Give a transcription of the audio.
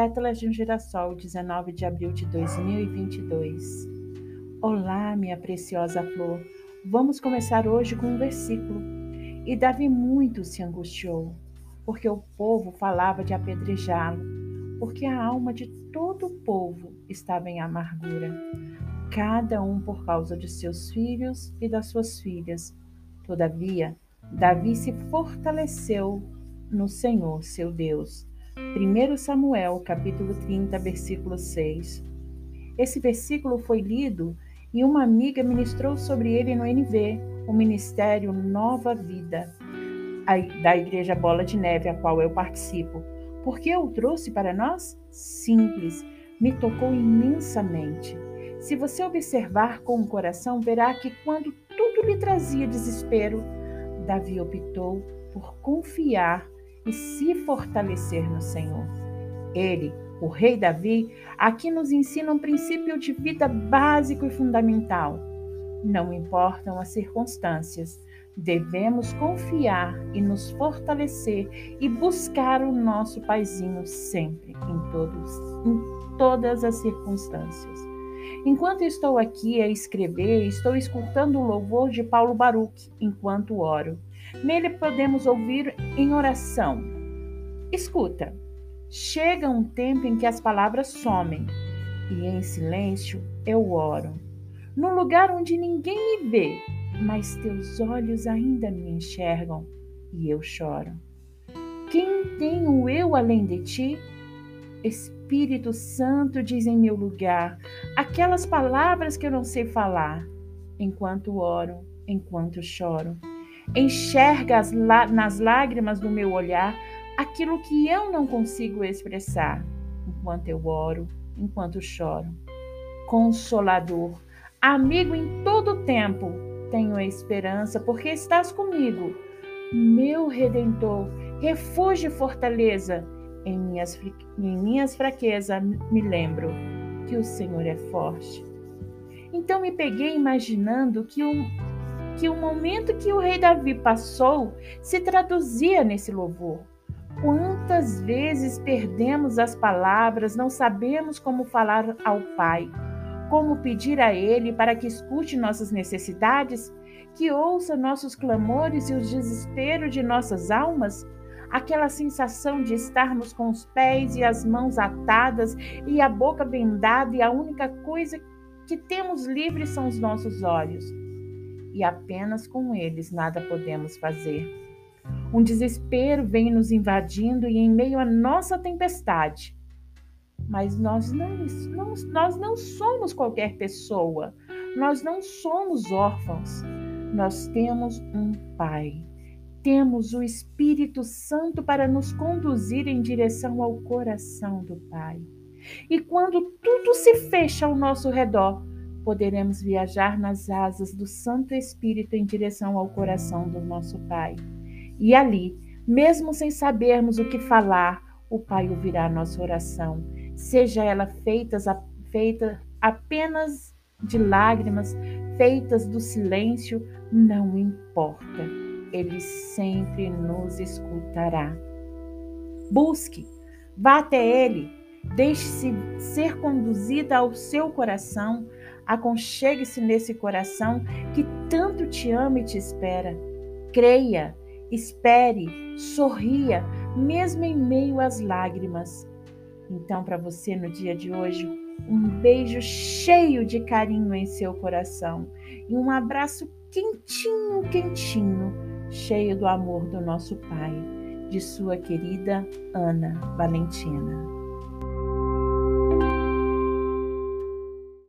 Pétalas de um Girassol, 19 de abril de 2022. Olá, minha preciosa flor. Vamos começar hoje com um versículo. E Davi muito se angustiou, porque o povo falava de apedrejá-lo, porque a alma de todo o povo estava em amargura, cada um por causa de seus filhos e das suas filhas. Todavia, Davi se fortaleceu no Senhor, seu Deus 1 Samuel, capítulo 30, versículo 6. Esse versículo foi lido e uma amiga ministrou sobre ele no NV, o Ministério Nova Vida, da Igreja Bola de Neve, a qual eu participo. Por que eu trouxe para nós? Simples, me tocou imensamente. Se você observar com o coração, verá que quando tudo lhe trazia desespero, Davi optou por confiar e se fortalecer no Senhor. Ele, o rei Davi, aqui nos ensina um princípio de vida básico e fundamental. Não importam as circunstâncias, devemos confiar e nos fortalecer e buscar o nosso paizinho sempre, em, todos, em todas as circunstâncias. Enquanto estou aqui a escrever, estou escutando o louvor de Paulo Baruch enquanto oro. Nele podemos ouvir em oração. Escuta, chega um tempo em que as palavras somem e em silêncio eu oro. Num lugar onde ninguém me vê, mas teus olhos ainda me enxergam e eu choro. Quem tem o eu além de ti? Espírito Santo diz em meu lugar aquelas palavras que eu não sei falar, enquanto oro, enquanto choro enxerga nas lágrimas do meu olhar aquilo que eu não consigo expressar enquanto eu oro, enquanto choro. Consolador, amigo em todo tempo, tenho esperança porque estás comigo. Meu redentor, refúgio e fortaleza, em minhas, em minhas fraquezas me lembro que o Senhor é forte. Então me peguei imaginando que um, que o momento que o rei Davi passou se traduzia nesse louvor. Quantas vezes perdemos as palavras, não sabemos como falar ao Pai, como pedir a Ele para que escute nossas necessidades, que ouça nossos clamores e o desespero de nossas almas? Aquela sensação de estarmos com os pés e as mãos atadas e a boca vendada, e a única coisa que temos livre são os nossos olhos e apenas com eles nada podemos fazer. Um desespero vem nos invadindo e em meio à nossa tempestade. Mas nós não, não, nós não somos qualquer pessoa, nós não somos órfãos. Nós temos um Pai. Temos o Espírito Santo para nos conduzir em direção ao coração do Pai. E quando tudo se fecha ao nosso redor, poderemos viajar nas asas do Santo Espírito em direção ao coração do nosso Pai. E ali, mesmo sem sabermos o que falar, o Pai ouvirá nossa oração, seja ela feita, feita apenas de lágrimas, feitas do silêncio, não importa, Ele sempre nos escutará. Busque, vá até Ele, deixe-se ser conduzida ao seu coração Aconchegue-se nesse coração que tanto te ama e te espera. Creia, espere, sorria, mesmo em meio às lágrimas. Então, para você no dia de hoje, um beijo cheio de carinho em seu coração e um abraço quentinho, quentinho, cheio do amor do nosso Pai, de sua querida Ana Valentina.